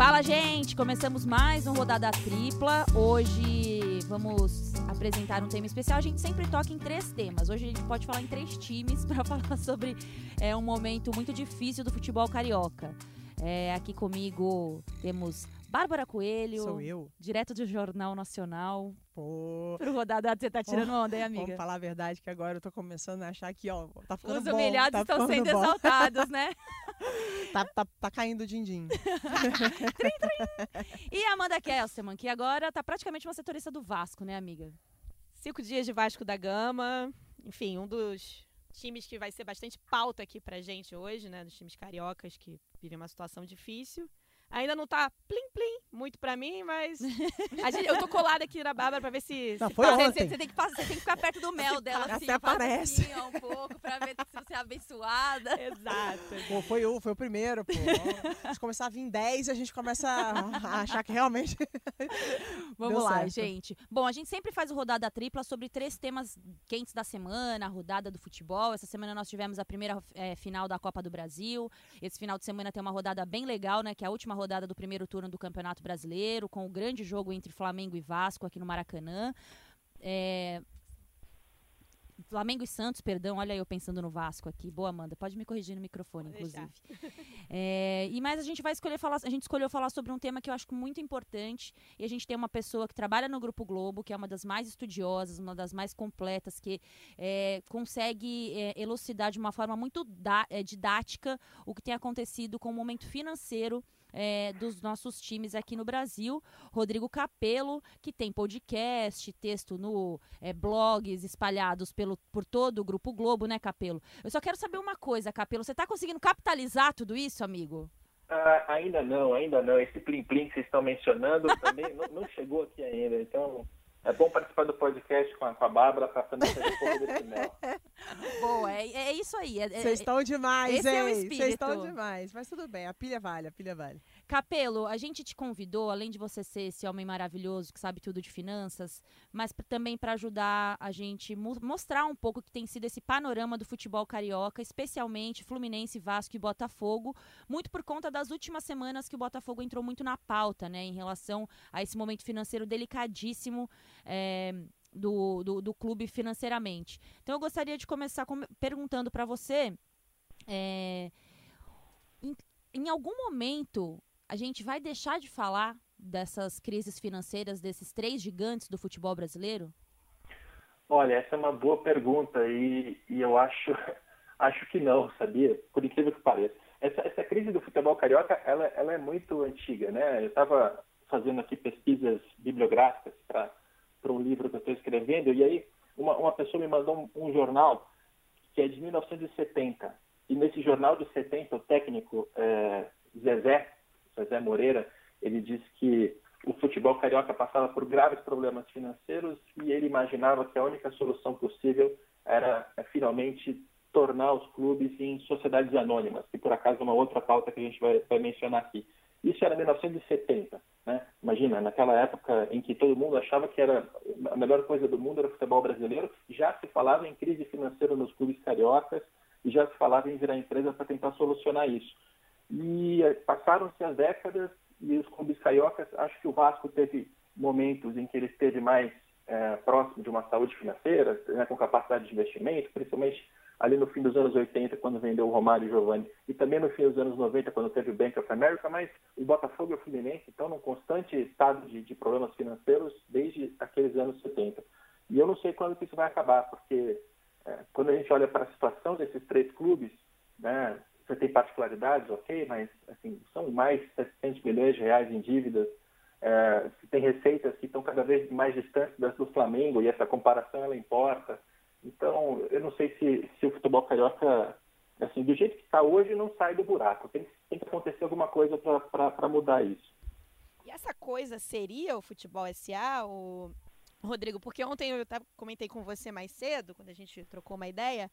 Fala, gente! Começamos mais um Rodada Tripla. Hoje vamos apresentar um tema especial. A gente sempre toca em três temas. Hoje a gente pode falar em três times para falar sobre é, um momento muito difícil do futebol carioca. É, aqui comigo temos Bárbara Coelho. Sou eu. Direto do Jornal Nacional. Pô. Pro Rodada, você tá tirando onda, hein, amiga? Vamos falar a verdade que agora eu tô começando a achar que, ó, tá ficando Os bom. humilhados tá estão sendo bom. exaltados, né? Tá, tá, tá caindo o din-din. E a Amanda Kesselman, que agora tá praticamente uma setorista do Vasco, né, amiga? Cinco dias de Vasco da Gama. Enfim, um dos times que vai ser bastante pauta aqui pra gente hoje, né? Dos times cariocas que vivem uma situação difícil. Ainda não tá plim plim muito pra mim, mas a gente- eu tô colada aqui na Bárbara pra ver se, Não, se foi tá- Você, ontem. você tem que, passar- você tem que ficar perto do mel dela, Até assim, faz aparece. assim, um pouco, pra ver se você é abençoada. Exato. Pô, foi o, foi o primeiro, pô. Se começar a vir 10, a gente começa a achar que realmente. Vamos lá, certo. gente. Bom, a gente sempre faz o Rodada Tripla sobre três temas quentes da semana, a rodada do futebol. Essa semana nós tivemos a primeira eh, final da Copa do Brasil. Esse final de semana tem uma rodada bem legal, né? Que é a última rodada do primeiro turno do Campeonato Brasileiro, com o grande jogo entre Flamengo e Vasco aqui no Maracanã. É, Flamengo e Santos, perdão, olha eu pensando no Vasco aqui. Boa, Amanda, pode me corrigir no microfone, inclusive. É, e mais a gente vai escolher falar, a gente escolheu falar sobre um tema que eu acho muito importante. E a gente tem uma pessoa que trabalha no Grupo Globo, que é uma das mais estudiosas, uma das mais completas, que é, consegue é, elucidar de uma forma muito da- é, didática o que tem acontecido com o momento financeiro é, dos nossos times aqui no Brasil. Rodrigo Capelo, que tem podcast, texto no é, blogs espalhados pelo, por todo o Grupo Globo, né, Capelo? Eu só quero saber uma coisa, Capelo. Você está conseguindo capitalizar tudo isso, amigo? Ah, ainda não, ainda não. Esse plim-plim que vocês estão mencionando também não, não chegou aqui ainda. Então, é bom participar do podcast com a, com a Bárbara para também fazer um pouco desse mel. Boa, é, é isso aí. é- é- Vocês estão demais, esse é hein? Vocês estão demais. Mas tudo bem, a pilha vale, a pilha vale. Capelo, a gente te convidou, além de você ser esse homem maravilhoso que sabe tudo de finanças, mas também para ajudar a gente mo- mostrar um pouco que tem sido esse panorama do futebol carioca, especialmente Fluminense, Vasco e Botafogo, muito por conta das últimas semanas que o Botafogo entrou muito na pauta, né, em relação a esse momento financeiro delicadíssimo. é, do, do, do clube financeiramente. Então eu gostaria de começar com- perguntando para você é, em, em algum momento a gente vai deixar de falar dessas crises financeiras desses três gigantes do futebol brasileiro? Olha, essa é uma boa pergunta e, e eu acho, acho que não, sabia? Por incrível que pareça. Essa, essa crise do futebol carioca, ela, ela é muito antiga, né? Eu estava fazendo aqui pesquisas bibliográficas para um livro que eu estou escrevendo e aí uma, uma pessoa me mandou um, um jornal que é de 1970 e nesse jornal de 70 o técnico é, Zezé, Zezé Moreira, ele disse que o futebol carioca passava por graves problemas financeiros e ele imaginava que a única solução possível era é, finalmente tornar os clubes em sociedades anônimas, que por acaso é uma outra pauta que a gente vai, vai mencionar aqui. Isso era 1970, né? Imagina, naquela época em que todo mundo achava que era a melhor coisa do mundo era o futebol brasileiro, já se falava em crise financeira nos clubes cariocas e já se falava em virar empresa para tentar solucionar isso. E eh, passaram-se as décadas e os clubes cariocas, acho que o Vasco teve momentos em que ele esteve mais eh, próximo de uma saúde financeira, né, com capacidade de investimento, principalmente ali no fim dos anos 80, quando vendeu o Romário e Giovanni, e também no fim dos anos 90, quando teve o Bank of America, mas o Botafogo e o Fluminense estão num constante estado de, de problemas financeiros desde aqueles anos 70. E eu não sei quando isso vai acabar, porque eh, quando a gente olha para a situação desses três clubes, né, você tem particularidades, ok, mas assim, são mais de 700 milhões de reais em dívidas, é, tem receitas que estão cada vez mais distantes das do Flamengo e essa comparação ela importa. Então, eu não sei se, se o futebol carioca, assim, do jeito que está hoje, não sai do buraco. Tem, tem que acontecer alguma coisa para mudar isso. E essa coisa seria o futebol SA, o Rodrigo? Porque ontem eu comentei com você mais cedo, quando a gente trocou uma ideia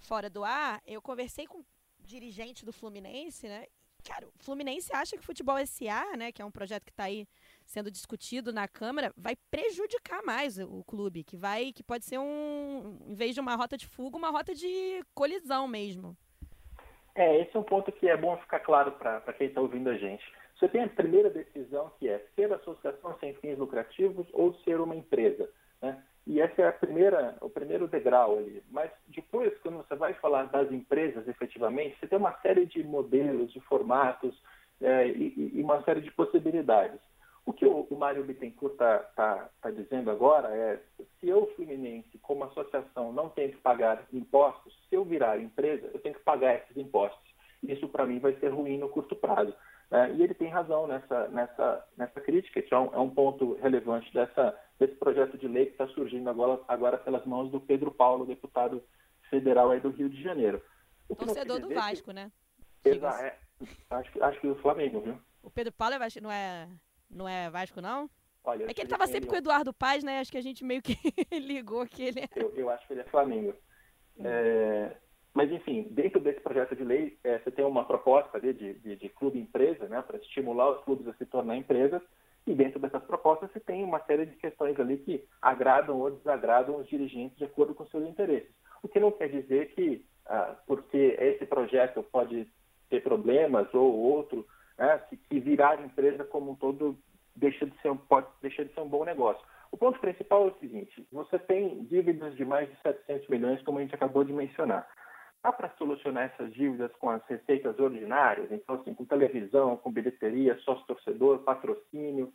fora do ar, eu conversei com dirigente do Fluminense, né? Cara, o Fluminense acha que o futebol SA, né, que é um projeto que está aí sendo discutido na Câmara, vai prejudicar mais o clube, que vai, que pode ser um, em vez de uma rota de fuga, uma rota de colisão mesmo. É, esse é um ponto que é bom ficar claro para quem está ouvindo a gente. Você tem a primeira decisão que é ser associação sem fins lucrativos ou ser uma empresa. Né? E essa é a primeira, o primeiro degrau ali. Mas depois, quando você vai falar das empresas efetivamente, você tem uma série de modelos, de formatos é, e, e, uma série de possibilidades. O que o, o Mário Bittencourt está tá, tá dizendo agora é se eu, Fluminense, como associação, não tenho que pagar impostos, se eu virar empresa, eu tenho que pagar esses impostos. Isso, para mim, vai ser ruim no curto prazo. É, e ele tem razão nessa, nessa, nessa crítica, que é um, é um ponto relevante dessa, desse projeto de lei que está surgindo agora, agora pelas mãos do Pedro Paulo, deputado federal aí do Rio de Janeiro. Torcedor do Vasco, que... né? Exato, é, acho, acho que do Flamengo, viu? O Pedro Paulo é Vasco, não é, não é Vasco, não? Olha, é que ele estava sempre com o Eduardo Paz, né? Acho que a gente meio que ligou que ele é... eu, eu acho que ele é Flamengo. É, mas, enfim, dentro desse projeto de lei, é, você tem uma proposta de, de, de clube-empresa, né, para estimular os clubes a se tornar empresas, e dentro dessas propostas você tem uma série de questões ali que agradam ou desagradam os dirigentes de acordo com seus interesses. O que não quer dizer que, ah, porque esse projeto pode ter problemas ou outro, né, que, que virar empresa como um todo deixa de ser, pode deixar de ser um bom negócio. O ponto principal é o seguinte: você tem dívidas de mais de 700 milhões, como a gente acabou de mencionar. Dá para solucionar essas dívidas com as receitas ordinárias, então, assim, com televisão, com bilheteria, sócio-torcedor, patrocínio.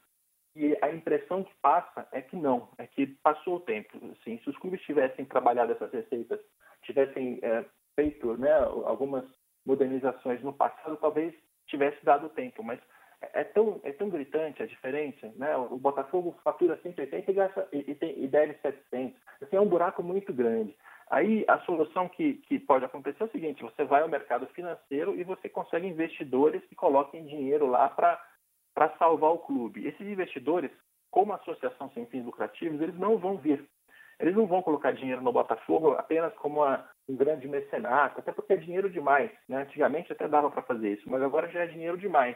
E a impressão que passa é que não, é que passou o tempo. Assim, se os clubes tivessem trabalhado essas receitas, tivessem é, feito né, algumas modernizações no passado, talvez tivesse dado tempo, mas é tão, é tão gritante a diferença, né? O Botafogo fatura 180 e, gasta, e, e, tem, e deve 700. Assim, é um buraco muito grande. Aí a solução que, que pode acontecer é o seguinte: você vai ao mercado financeiro e você consegue investidores que coloquem dinheiro lá para salvar o clube. Esses investidores, como associação sem fins lucrativos, eles não vão vir. Eles não vão colocar dinheiro no Botafogo apenas como uma, um grande mecenato, até porque é dinheiro demais. Né? Antigamente até dava para fazer isso, mas agora já é dinheiro demais.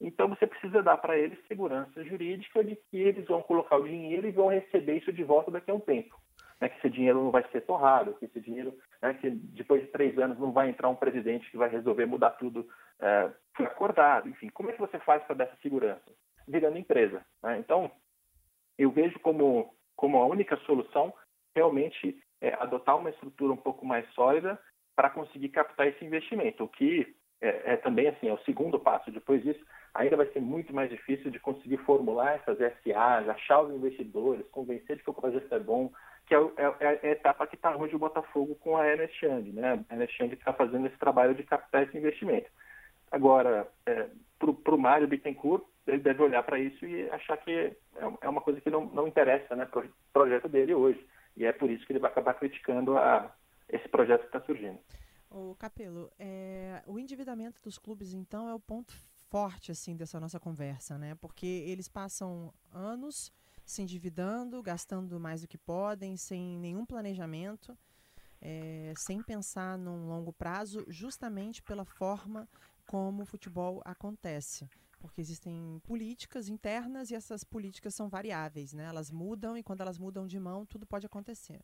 Então você precisa dar para eles segurança jurídica de que eles vão colocar o dinheiro e vão receber isso de volta daqui a um tempo né, que esse dinheiro não vai ser torrado, que esse dinheiro, né, que depois de três anos não vai entrar um presidente que vai resolver mudar tudo é, acordado. Enfim, como é que você faz para dar essa segurança? Virando empresa. Né? Então, eu vejo como, como a única solução realmente é adotar uma estrutura um pouco mais sólida para conseguir captar esse investimento, o que é, é, também assim, é o segundo passo. Depois disso, ainda vai ser muito mais difícil de conseguir formular essas SAs, achar os investidores, convencer de que o projeto é bom, que é, é, é a etapa que está hoje o Botafogo com a Ernest Young. Né? A Ernest Young está fazendo esse trabalho de captar esse investimento. Agora, é, para o Mário Bittencourt, ele deve olhar para isso e achar que é, é uma coisa que não, não interessa né, para o projeto dele hoje. E é por isso que ele vai acabar criticando a, esse projeto que está surgindo. O Capelo, é, o endividamento dos clubes, então, é o ponto forte assim dessa nossa conversa, né? Porque eles passam anos se endividando, gastando mais do que podem, sem nenhum planejamento, é, sem pensar num longo prazo, justamente pela forma como o futebol acontece. Porque existem políticas internas e essas políticas são variáveis, né? Elas mudam e quando elas mudam de mão, tudo pode acontecer.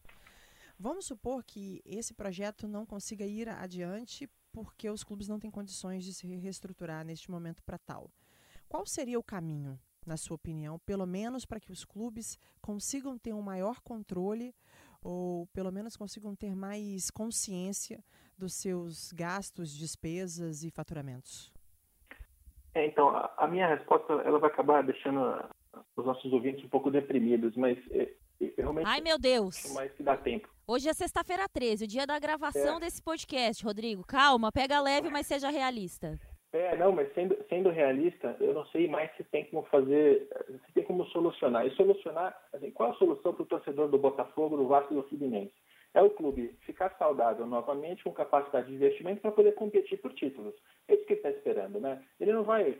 Vamos supor que esse projeto não consiga ir adiante porque os clubes não têm condições de se reestruturar neste momento para tal. Qual seria o caminho na sua opinião, pelo menos para que os clubes consigam ter um maior controle ou pelo menos consigam ter mais consciência dos seus gastos, despesas e faturamentos? É, então, a, a, minha resposta ela vai acabar deixando os nossos ouvintes um pouco deprimidos, mas é, realmente Ai, meu Deus. mais que dá tempo. Hoje é sexta-feira 13, o dia da gravação é. desse podcast, Rodrigo. Calma, pega leve, mas seja realista. É, não, mas sendo, sendo realista, eu não sei mais se tem como fazer, se tem como solucionar. E solucionar, assim, qual a solução para o torcedor do Botafogo, do Vasco e do Fluminense? É o clube ficar saudável novamente, com capacidade de investimento para poder competir por títulos. É isso que ele está esperando, né? Ele não vai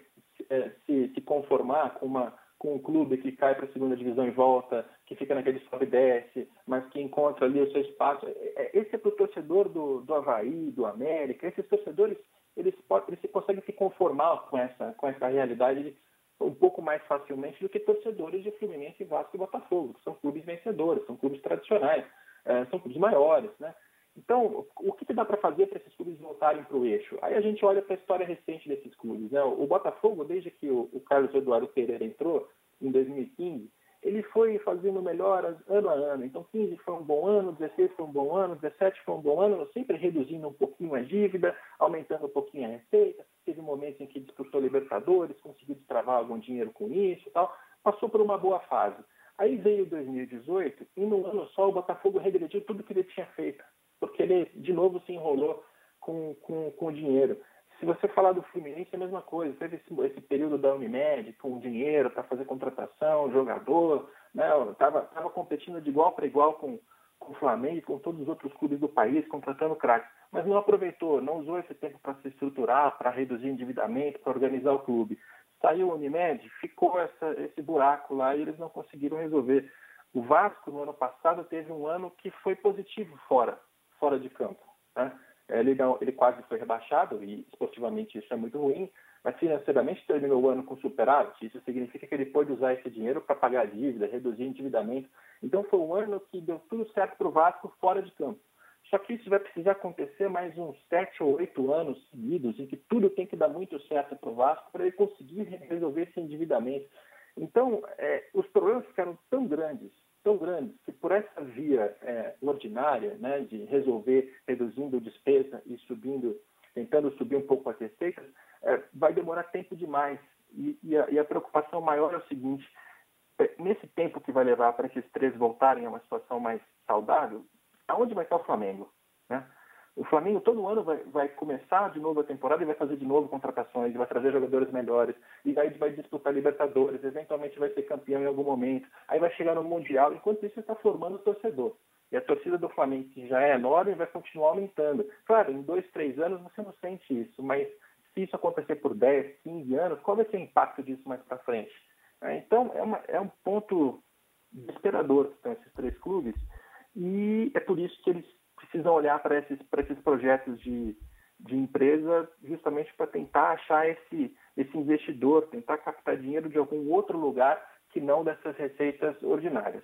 é, se, se conformar com uma com um clube que cai para a segunda divisão e volta, que fica naquele sobe e desce, mas que encontra ali o seu espaço. É, é, esse é para o torcedor do, do Havaí, do América. Esses torcedores eles, eles conseguem se conformar com essa, com essa realidade um pouco mais facilmente do que torcedores de Fluminense, Vasco e Botafogo, que são clubes vencedores, são clubes tradicionais, é, são clubes maiores, né? Então, o que, que dá para fazer para esses clubes voltarem para o eixo? Aí a gente olha para a história recente desses clubes. Né? O Botafogo, desde que o, o Carlos Eduardo Pereira entrou, em 2015, ele foi fazendo melhoras ano a ano. Então, 15 foi um bom ano, 16 foi um bom ano, 17 foi um bom ano, sempre reduzindo um pouquinho a dívida, aumentando um pouquinho a receita. Teve momentos em que disputou Libertadores, conseguiu destravar algum dinheiro com isso e tal. Passou por uma boa fase. Aí veio 2018 e no ano só o Botafogo regrediu tudo que ele tinha feito, porque ele de novo se enrolou com, com, com dinheiro. Se você falar do Fluminense, é a mesma coisa. Teve esse, esse período da Unimed com dinheiro para fazer contratação, jogador, né? Tava, tava competindo de igual para igual com, com o Flamengo com todos os outros clubes do país, contratando craques. Mas não aproveitou, não usou esse tempo para se estruturar, para reduzir endividamento, para organizar o clube. Saiu o Unimed, ficou essa, esse buraco lá e eles não conseguiram resolver. O Vasco, no ano passado, teve um ano que foi positivo fora, fora de campo. Né? Ele, não, ele quase foi rebaixado, e esportivamente isso é muito ruim, mas financeiramente terminou o ano com superávit. Isso significa que ele pôde usar esse dinheiro para pagar dívida, reduzir endividamento. Então foi um ano que deu tudo certo para o Vasco fora de campo. Só que isso vai precisar acontecer mais uns sete ou oito anos seguidos, em que tudo tem que dar muito certo para o Vasco para ele conseguir resolver esse endividamento. Então, é, os problemas ficaram tão grandes tão grandes que por essa via é, ordinária, né, de resolver reduzindo despesa e subindo, tentando subir um pouco as receitas, é, vai demorar tempo demais. E, e, a, e, a, preocupação maior é o seguinte: é, nesse tempo que vai levar para esses três voltarem a uma situação mais saudável, aonde vai estar o Flamengo? Né? O Flamengo todo ano vai, vai começar de novo a temporada e vai fazer de novo contratações, vai trazer jogadores melhores, e aí vai disputar Libertadores, eventualmente vai ser campeão em algum momento, aí vai chegar no Mundial, enquanto isso está formando o torcedor. E a torcida do Flamengo, que já é enorme, vai continuar aumentando. Claro, em dois, três anos você não sente isso, mas se isso acontecer por 10, 15 anos, qual vai ser o impacto disso mais para frente? É, então, é, uma, é um ponto desesperador que estão esses três clubes, e é por isso que eles precisam olhar para esses, esses projetos de, de empresa justamente para tentar achar esse, esse investidor, tentar captar dinheiro de algum outro lugar que não dessas receitas ordinárias.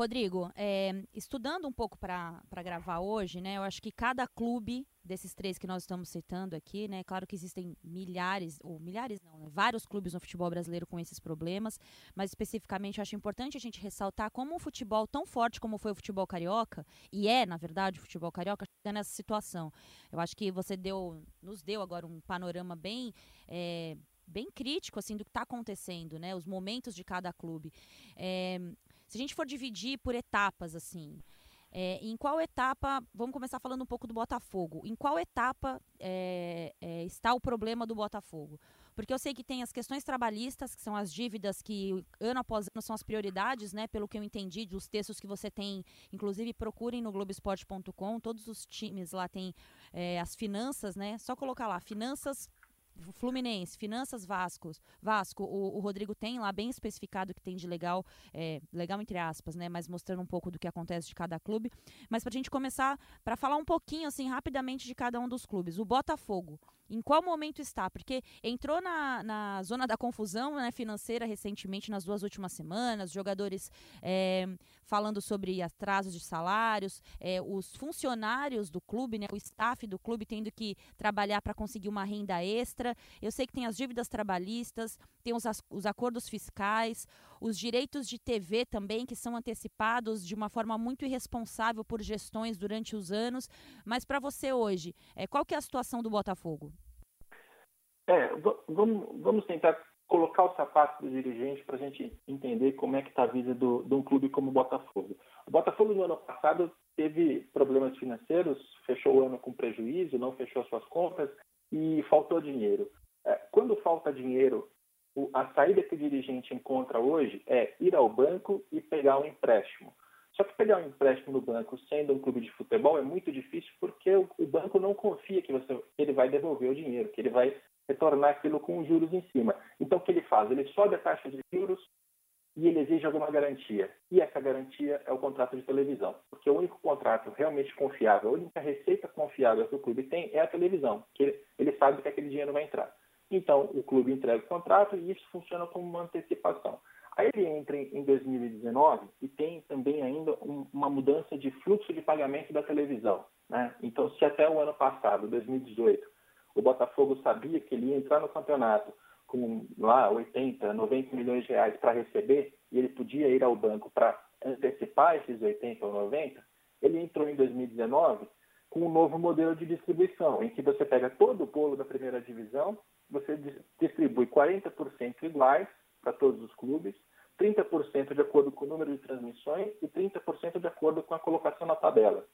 Rodrigo, é, estudando um pouco para gravar hoje, né, eu acho que cada clube desses três que nós estamos citando aqui, né, claro que existem milhares, ou milhares não, né, vários clubes no futebol brasileiro com esses problemas, mas especificamente eu acho importante a gente ressaltar como um futebol tão forte como foi o futebol carioca, e é, na verdade, o futebol carioca, chega nessa situação. Eu acho que você deu, nos deu agora um panorama bem. É, bem crítico assim do que está acontecendo, né? Os momentos de cada clube. É, se a gente for dividir por etapas, assim, é, em qual etapa, vamos começar falando um pouco do Botafogo, em qual etapa é, é, está o problema do Botafogo? Porque eu sei que tem as questões trabalhistas, que são as dívidas que ano após ano são as prioridades, né? Pelo que eu entendi dos textos que você tem, inclusive procurem no Globoesporte.com, todos os times lá tem é, as finanças, né? Só colocar lá, finanças Fluminense, Finanças Vascos, Vasco, o, o, Rodrigo tem lá bem especificado que tem de legal, é, legal entre aspas, né? Mas mostrando um pouco do que acontece de cada clube. Mas para a gente começar, para falar um pouquinho, assim, rapidamente de cada um dos clubes. O Botafogo, em qual momento está? Porque entrou na, na zona da confusão né, financeira recentemente, nas duas últimas semanas, jogadores é, falando sobre atrasos de salários, é, os funcionários do clube, né, o staff do clube tendo que trabalhar para conseguir uma renda extra. Eu sei que tem as dívidas trabalhistas, tem os, os acordos fiscais, os direitos de TV também, que são antecipados de uma forma muito irresponsável por gestões durante os anos. Mas para você hoje, é, qual que é a situação do Botafogo? É, vamos, vamos tentar colocar o sapato do dirigente para a gente entender como é que está a vida do, de um clube como o Botafogo. O Botafogo no ano passado teve problemas financeiros, fechou o ano com prejuízo, não fechou suas contas e faltou dinheiro. É, quando falta dinheiro, a saída que o dirigente encontra hoje é ir ao banco e pegar um empréstimo. Só que pegar um empréstimo no banco sendo um clube de futebol é muito difícil porque o, banco não confia que você, ele vai devolver o dinheiro, que ele vai retornar aquilo com juros em cima. Então, o que ele faz? Ele sobe a taxa de juros e ele exige alguma garantia. E essa garantia é o contrato de televisão. Porque o único contrato realmente confiável, a única receita confiável que o clube tem é a televisão, que ele sabe que aquele dinheiro vai entrar. Então, o clube entrega o contrato e isso funciona como uma antecipação. Aí ele entra em 2019 e tem também ainda um, uma mudança de fluxo de pagamento da televisão. Né? Então, se até o ano passado, 2018, o Botafogo sabia que ele ia entrar no campeonato com lá 80, 90 milhões de reais para receber e ele podia ir ao banco para antecipar esses 80 ou 90, ele entrou em 2019 com um novo modelo de distribuição, em que você pega todo o bolo da primeira divisão, você distribui 40% iguais para todos os clubes, 30% de acordo com o número de transmissões e 30% de acordo com a colocação na tabela.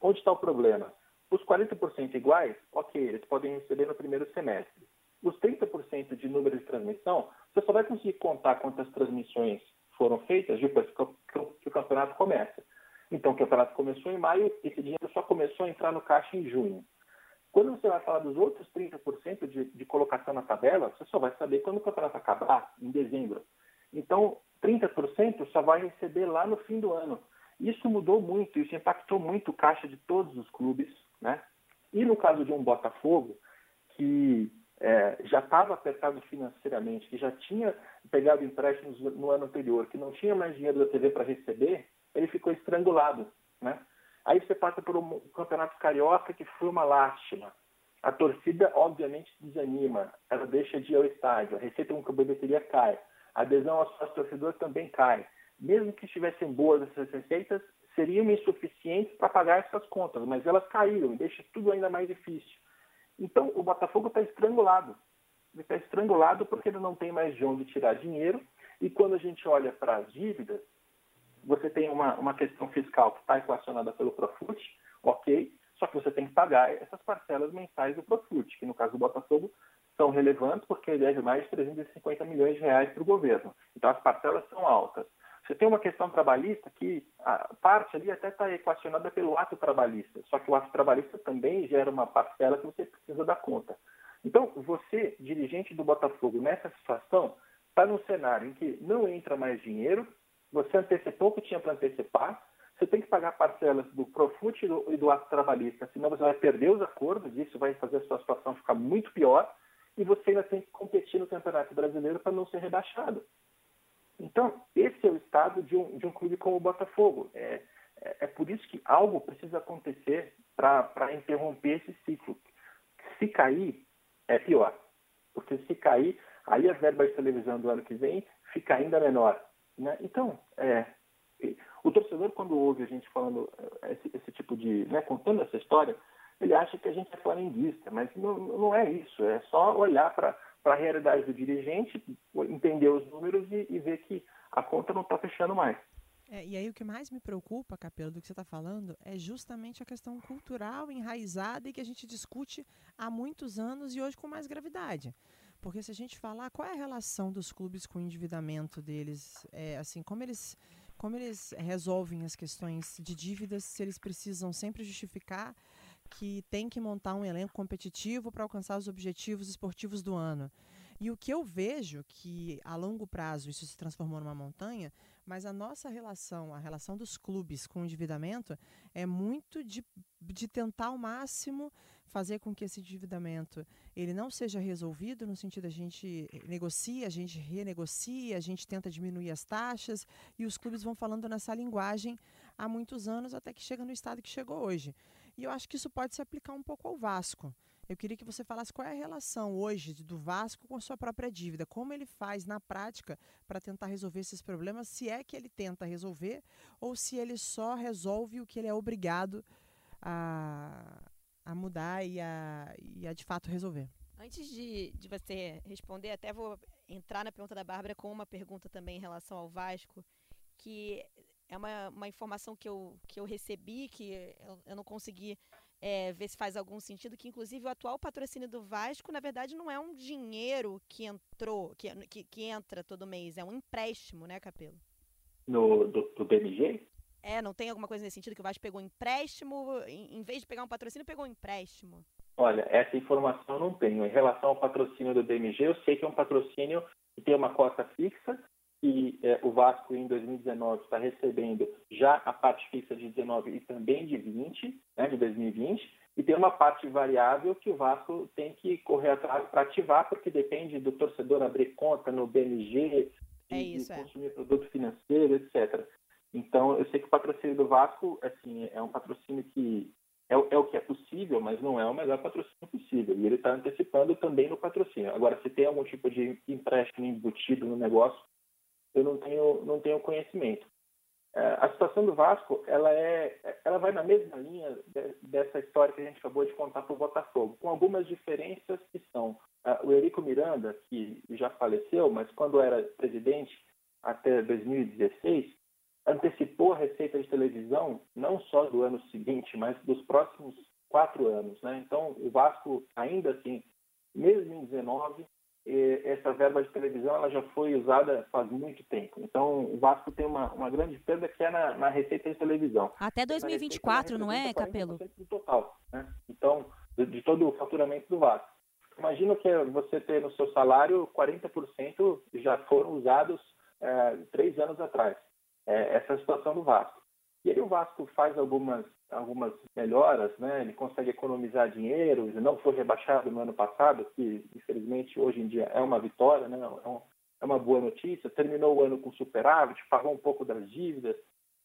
Onde está o problema? Os 40% iguais, ok, eles podem receber no primeiro semestre. Os 30% de número de transmissão, você só vai conseguir contar quantas transmissões foram feitas depois que o campeonato começa. Então, o campeonato começou em maio, esse dinheiro só começou a entrar no caixa em junho. Quando você vai falar dos outros 30% de, de colocação na tabela, você só vai saber quando o campeonato acabar, em dezembro. Então, 30% só vai receber lá no fim do ano. Isso mudou muito, isso impactou muito o caixa de todos os clubes. Né? E no caso de um Botafogo, que é, já estava apertado financeiramente, que já tinha pegado empréstimos no ano anterior, que não tinha mais dinheiro da TV para receber, ele ficou estrangulado. Né? Aí você passa por um campeonato carioca que foi uma lástima. A torcida, obviamente, desanima, ela deixa de ir ao estádio, a receita com a bilheteria cai, a adesão aos sócios torcedores também cai. Mesmo que estivessem boas essas receitas, seriam insuficientes para pagar essas contas, mas elas caíram e deixa tudo ainda mais difícil. Então, o Botafogo está estrangulado. Ele está estrangulado porque ele não tem mais de onde tirar dinheiro. E quando a gente olha para as dívidas, você tem uma, uma questão fiscal que está equacionada pelo Profut, ok, só que você tem que pagar essas parcelas mensais do Profut, que no caso do Botafogo são relevantes porque ele deve mais de 350 milhões de reais para o governo. Então as parcelas são altas. Você tem uma questão trabalhista que a parte ali até está equacionada pelo ato trabalhista, só que o ato trabalhista também gera uma parcela que você precisa dar conta. Então, você, dirigente do Botafogo, nessa situação, está num cenário em que não entra mais dinheiro, você antecipou o que tinha para antecipar, você tem que pagar parcelas do Profut e do, e do ato trabalhista, senão você vai perder os acordos, isso vai fazer a sua situação ficar muito pior, e você ainda tem que competir no Campeonato Brasileiro para não ser rebaixado. Então, esse é o estado de um, de um clube como o Botafogo. É, é, é por isso que algo precisa acontecer para interromper esse ciclo. Se cair, é pior. Porque se cair, aí a verba de televisão do ano que vem fica ainda menor. Né? Então, é, o torcedor, quando ouve a gente falando é, esse, esse tipo de. Né, contando essa história, ele acha que a gente é flamenguista, mas não, não é isso. É só olhar para a realidade do dirigente, entender os números e, e ver que a conta não está fechando mais. É, e aí o que mais me preocupa, Capelo, do que você está falando, é justamente a questão cultural enraizada e que a gente discute há muitos anos e hoje com mais gravidade. Porque se a gente falar qual é a relação dos clubes com o endividamento deles, é, assim, como eles, como eles resolvem as questões de dívidas, se eles precisam sempre justificar que tem que montar um elenco competitivo para alcançar os objetivos esportivos do ano. E o que eu vejo que a longo prazo isso se transformou numa montanha, mas a nossa relação, a relação dos clubes com o endividamento é muito de, de tentar ao máximo fazer com que esse endividamento ele não seja resolvido no sentido a gente negocia, a gente renegocia, a gente tenta diminuir as taxas e os clubes vão falando nessa linguagem há muitos anos até que chega no estado que chegou hoje. E eu acho que isso pode se aplicar um pouco ao Vasco. Eu queria que você falasse qual é a relação hoje do Vasco com a sua própria dívida, como ele faz na prática para tentar resolver esses problemas, se é que ele tenta resolver ou se ele só resolve o que ele é obrigado a, a mudar e a, e a de fato resolver. Antes de, de você responder, até vou entrar na pergunta da Bárbara com uma pergunta também em relação ao Vasco, que é uma, uma informação que eu, que eu recebi, que eu, eu não consegui é, ver se faz algum sentido, que inclusive o atual patrocínio do Vasco, na verdade, não é um dinheiro que entrou, que, que, que entra todo mês, é um empréstimo, né, Capelo? No, do, do BMG? É, não tem alguma coisa nesse sentido que o Vasco pegou um empréstimo, em, em vez de pegar um patrocínio, pegou um empréstimo? Olha, essa informação eu não tenho. Em relação ao patrocínio do BMG, eu sei que é um patrocínio que tem uma cota fixa que é, o Vasco em 2019 está recebendo já a parte fixa de 19 e também de 20, né, de 2020, e tem uma parte variável que o Vasco tem que correr atrás para ativar, porque depende do torcedor abrir conta no BMG, é isso, e consumir é. produto financeiro, etc. Então, eu sei que o patrocínio do Vasco, assim, é um patrocínio que é, é o possível, mas não é o melhor patrocínio possível. E ele está antecipando também no patrocínio. Agora, se tem algum tipo de empréstimo embutido no negócio, eu não tenho, não tenho conhecimento. É, a situação do Vasco, ela, é, ela vai na mesma linha dessa história que a gente acabou de contar para o Botafogo, com algumas diferenças que são o Eurico Miranda, que já faleceu, mas quando era presidente até 2016, antecipou a receita de televisão não só do ano seguinte, mas dos próximos quatro anos. Né? Então, o Vasco, ainda assim, mesmo em 19, essa verba de televisão ela já foi usada faz muito tempo. Então, o Vasco tem uma, uma grande perda que é na, na receita de televisão. Até 2024, não é, Capelo? Do total, né? Então, de, de, todo o faturamento do Vasco. Imagina que você ter no seu salário 40% já foram usados é, três anos atrás. É, essa situação do Vasco. E aí o Vasco faz algumas, algumas melhoras, né? ele consegue economizar dinheiro, ele não foi rebaixado no ano passado, que infelizmente hoje em dia é uma vitória, né? é, um, é uma boa notícia, terminou o ano com superávit, pagou um pouco das dívidas,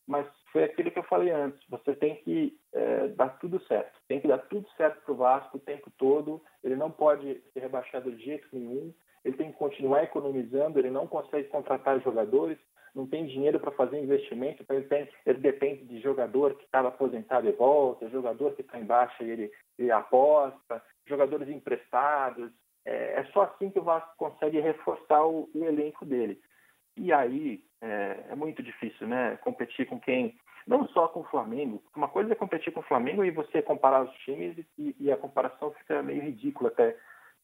mas foi aquilo que eu falei antes, você tem que é, dar tudo certo, tem que dar tudo certo para o Vasco o tempo todo, ele não pode ser rebaixado de jeito nenhum, ele tem que continuar economizando, ele não consegue contratar jogadores, não tem dinheiro para fazer investimento, então ele, tem, ele depende de jogador que estava aposentado e volta, jogador que está em baixa e ele, ele aposta, jogadores emprestados. É, é, só assim que o Vasco consegue reforçar o, o elenco dele. E aí é, é, muito difícil, né? Competir com quem. Não só com o Flamengo. Uma coisa é competir com o Flamengo e você comparar os times e, e a comparação fica meio ridícula até.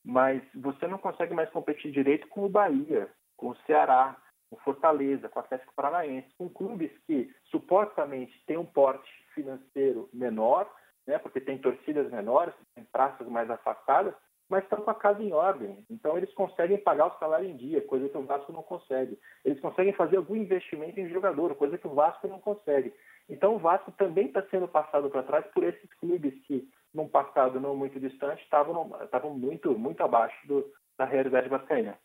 Mas você não consegue mais competir direito com o Bahia, com o Ceará, Fortaleza, com Atlético Paranaense, com clubes que supostamente têm um porte financeiro menor, né, porque tem torcidas menores, tem praças mais afastadas, mas estão com a casa em ordem. Então eles conseguem pagar o salário em dia, coisa que o Vasco não consegue. Eles conseguem fazer algum investimento em jogador, coisa que o Vasco não consegue. Então o Vasco também está sendo passado para trás por esses clubes que, num passado não muito distante, estavam muito, muito abaixo do, da realidade vascaína.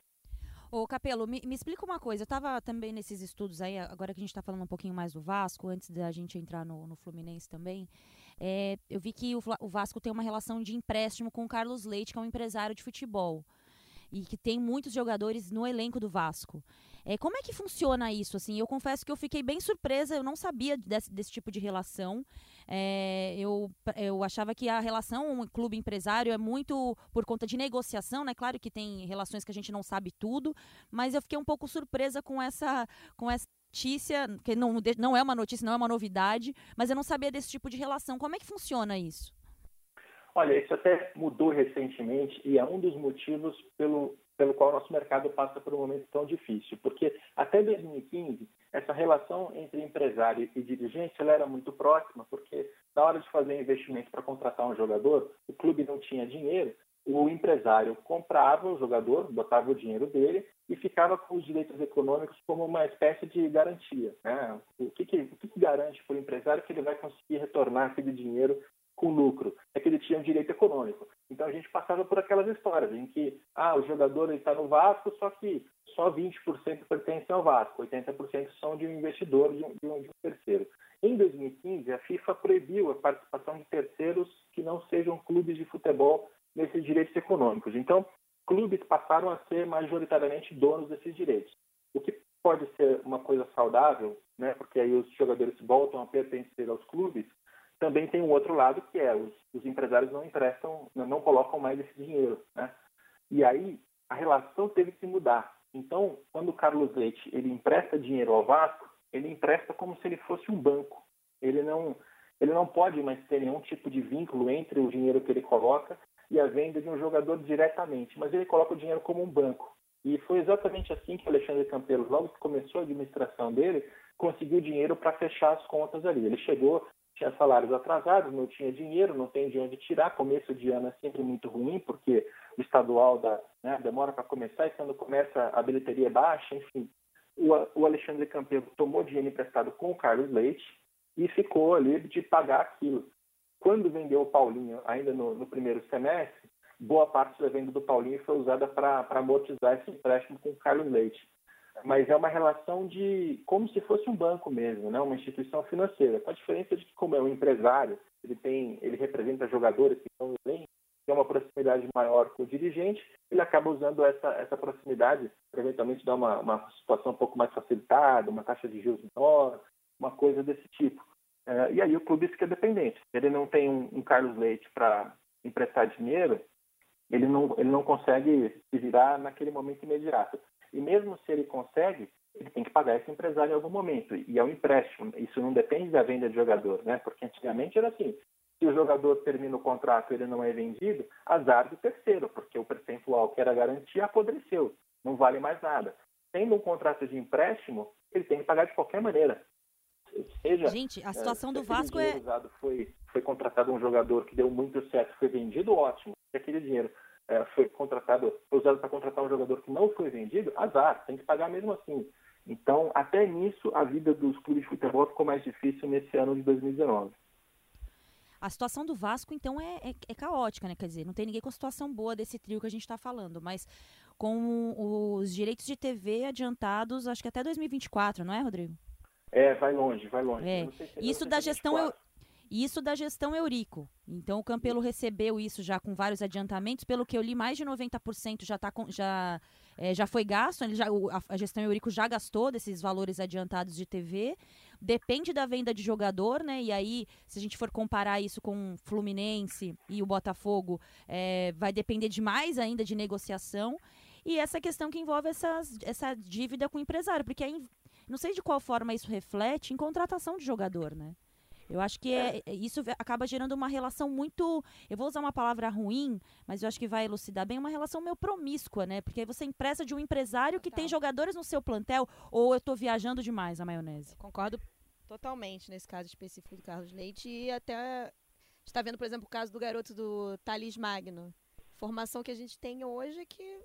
Ô, Capelo, me, me, explica uma coisa. Eu estava também nesses estudos aí, agora que a gente está falando um pouquinho mais do Vasco, antes da gente entrar no, no Fluminense também. É, eu vi que o, o, Vasco tem uma relação de empréstimo com o Carlos Leite, que é um empresário de futebol. E que tem muitos jogadores no elenco do Vasco. É, como é que funciona isso? Assim, eu confesso que eu fiquei bem surpresa, eu não sabia desse, desse tipo de relação. É, eu, eu achava que a relação clube empresário é muito por conta de negociação, né? Claro que tem relações que a gente não sabe tudo, mas eu fiquei um pouco surpresa com essa, com essa notícia, que não, não é uma notícia, não é uma novidade, mas eu não sabia desse tipo de relação. Como é que funciona isso? Olha, isso até mudou recentemente e é um dos motivos pelo, pelo qual nosso mercado passa por um momento tão difícil. Porque até 2015, essa relação entre empresário e dirigente era muito próxima, porque na hora de fazer investimento para contratar um jogador, o clube não tinha dinheiro, o empresário comprava o jogador, botava o dinheiro dele e ficava com os direitos econômicos como uma espécie de garantia. Né? O, que, que, o que, que garante para o empresário que ele vai conseguir retornar aquele dinheiro com lucro, é que ele tinha direito econômico. Então a gente passava por aquelas histórias em que ah, o jogador está no Vasco, só que só 20% pertencem ao Vasco, 80% são de um investidor, de um, de um terceiro. Em 2015, a FIFA proibiu a participação de terceiros que não sejam clubes de futebol nesses direitos econômicos. Então, clubes passaram a ser majoritariamente donos desses direitos. O que pode ser uma coisa saudável, né, porque aí os jogadores voltam a pertencer aos clubes, também tem um outro lado que é os, os empresários não emprestam, não colocam mais esse dinheiro, né? E aí a relação teve que mudar. Então, quando o Carlos Leite ele empresta dinheiro ao Vasco, ele empresta como se ele fosse um banco. Ele não ele não pode mais ter nenhum tipo de vínculo entre o dinheiro que ele coloca e a venda de um jogador diretamente, mas ele coloca o dinheiro como um banco. E foi exatamente assim que o Alexandre Campelo, logo que começou a administração dele, conseguiu dinheiro para fechar as contas ali. Ele chegou tinha salários atrasados, não tinha dinheiro, não tem de onde tirar. Começo de ano é sempre muito ruim, porque o estadual né, demora para começar e quando começa a bilheteria é baixa, enfim. O, o Alexandre Campelo tomou dinheiro emprestado com o Carlos Leite e ficou ali de pagar aquilo. Quando vendeu o Paulinho, ainda no, no primeiro semestre, boa parte da venda do Paulinho foi usada para amortizar esse empréstimo com o Carlos Leite. Mas é uma relação de como se fosse um banco mesmo, né? uma instituição financeira. Com a diferença de que, como é um empresário, ele tem, ele representa jogadores que estão bem, tem uma proximidade maior com o dirigente, ele acaba usando essa, essa proximidade para eventualmente dar uma, uma situação um pouco mais facilitada, uma taxa de juros menor, uma coisa desse tipo. É, e aí o clube fica dependente. Ele não tem um, um Carlos Leite para emprestar dinheiro, ele não, ele não consegue se virar naquele momento imediato. E mesmo se ele consegue, ele tem que pagar esse empresário em algum momento. E é um empréstimo. Isso não depende da venda de jogador, né? Porque antigamente era assim: se o jogador termina o contrato e ele não é vendido, azar do terceiro, porque o percentual que era garantia apodreceu, não vale mais nada. Tendo um contrato de empréstimo, ele tem que pagar de qualquer maneira. Seja, Gente, a situação é, do Vasco é. Foi, foi contratado um jogador que deu muito certo, foi vendido, ótimo. E aquele dinheiro é, foi contratado, foi usado para contratar um jogador que não foi vendido, azar, tem que pagar mesmo assim. Então, até nisso, a vida dos clubes de futebol ficou mais difícil nesse ano de 2019. A situação do Vasco, então, é, é, é, caótica, né? Quer dizer, não tem ninguém com situação boa desse trio que a gente está falando, mas com os direitos de TV adiantados, acho que até 2024, não é, Rodrigo? É, vai longe, vai longe. É. Isso da gestão eu, isso da gestão Eurico. Então o Campelo recebeu isso já com vários adiantamentos. Pelo que eu li, mais de 90% já, tá com, já, é, já foi gasto. Ele já, a, gestão Eurico já gastou desses valores adiantados de TV. Depende da venda de jogador, né? E aí, se a gente for comparar isso com o Fluminense e o Botafogo, é, vai depender demais ainda de negociação. E essa questão que envolve essas, essa dívida com o empresário, porque aí, não sei de qual forma isso reflete em contratação de jogador, né? Eu acho que é, é, isso acaba gerando uma relação muito. Eu vou usar uma palavra ruim, mas eu acho que vai elucidar bem uma relação meio promíscua, né? Porque aí você empresta de um empresário que tem jogadores no seu plantel, ou eu estou viajando demais a maionese. Concordo totalmente nesse caso específico do Carlos Leite e até está vendo, por exemplo, o caso do garoto do Thales Magno. Formação que a gente tem hoje é que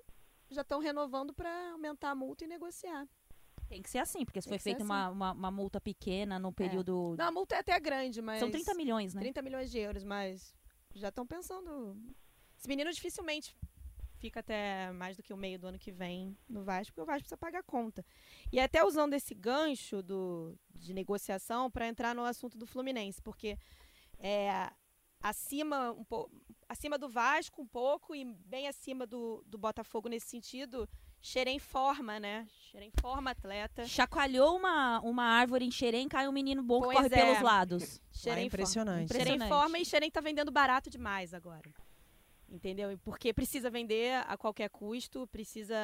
já estão renovando para aumentar a multa e negociar. Tem que ser assim, porque se foi feita assim. uma, uma, uma, multa pequena no período. É. Não, a multa é até grande, mas. São 30 milhões, né? 30 milhões de euros, mas já estão pensando. Esse menino dificilmente fica até mais do que o meio do ano que vem no Vasco, porque o Vasco precisa pagar a conta. E até usando esse gancho do, de negociação para entrar no assunto do Fluminense, porque é, acima, um po, acima do Vasco um pouco e bem acima do, do Botafogo nesse sentido Xerém forma, né? Xerém forma atleta. Chacoalhou uma, uma árvore em Xerém, cai um menino bom pois que corre é. pelos lados. Xerém é impressionante. Forma. Xerém forma e Xerém tá vendendo barato demais agora. Entendeu? Porque precisa vender a qualquer custo, precisa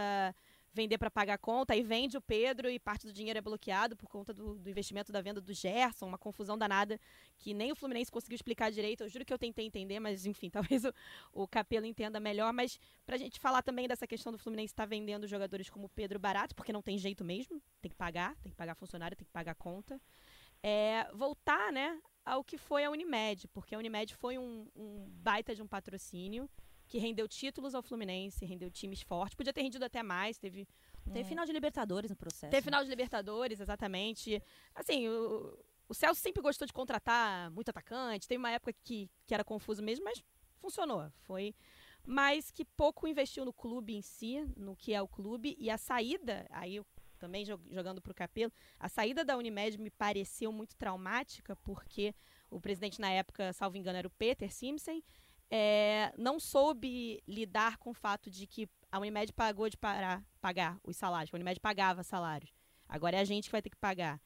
vender para pagar a conta, aí vende o Pedro e parte do dinheiro é bloqueado por conta do, do, investimento da venda do Gerson, uma confusão danada que nem o Fluminense conseguiu explicar direito. Eu juro que eu tentei entender, mas enfim, talvez o, o Capelo entenda melhor. Mas para a gente falar também dessa questão do Fluminense estar tá vendendo jogadores como Pedro barato, porque não tem jeito mesmo, tem que pagar, tem que pagar funcionário, tem que pagar conta. É, voltar, né, ao que foi a Unimed, porque a Unimed foi um, um baita de um patrocínio que rendeu títulos ao Fluminense, rendeu times fortes. Podia ter rendido até mais, teve. Teve é. final de Libertadores no processo. Teve né? final de Libertadores, exatamente. Assim, o, o Celso sempre gostou de contratar muito atacante. Teve uma época que, que era confuso mesmo, mas funcionou. Foi. Mas que pouco investiu no clube em si, no que é o clube. E a saída, aí eu também jogando para o Capelo, a saída da Unimed me pareceu muito traumática, porque o presidente na época, salvo engano, era o Peter Simpson é, não soube lidar com o fato de que a Unimed pagou de parar, pagar os salários. A Unimed pagava salários. Agora é a gente que vai ter que pagar.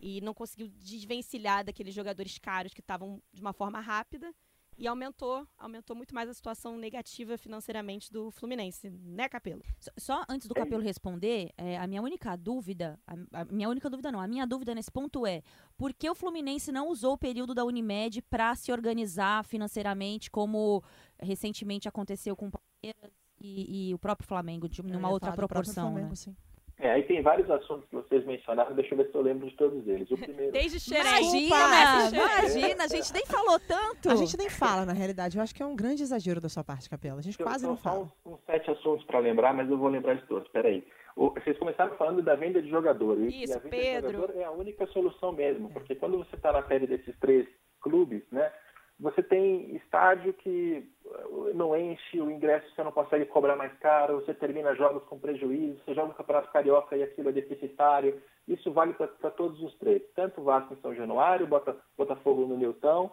E não conseguiu desvencilhar daqueles jogadores caros que estavam de uma forma rápida e aumentou, aumentou muito mais a situação negativa financeiramente do Fluminense, né, Capelo? Só antes do Capelo responder, é, a minha única dúvida, a, a, minha única dúvida não, a minha dúvida nesse ponto é, por que o Fluminense não usou o período da Unimed para se organizar financeiramente, como recentemente aconteceu com o Palmeiras e, e o próprio Flamengo, de, numa outra proporção, Flamengo, né? Sim. É, aí tem vários assuntos que vocês mencionaram, deixa eu ver se eu lembro de todos eles. O primeiro... Desde Xerém. Imagina, imagina, a gente nem falou tanto. A gente nem fala, na realidade. Eu acho que é um grande exagero da sua parte, Capela. A gente eu, quase não fala. Só uns, uns sete assuntos para lembrar, mas eu vou lembrar de todos. Peraí. O, vocês começaram falando da venda de jogador. Isso, e a venda Pedro. de jogador é a única solução mesmo, porque quando você está na pele desses três clubes, né, Você tem estádio que eh, não enche, o ingresso você não consegue cobrar mais caro, você termina jogos com prejuízo, você joga o Campeonato Carioca e aquilo é deficitário. Isso vale para todos os três, tanto o Vasco em São Januário, Bota, Botafogo no Newton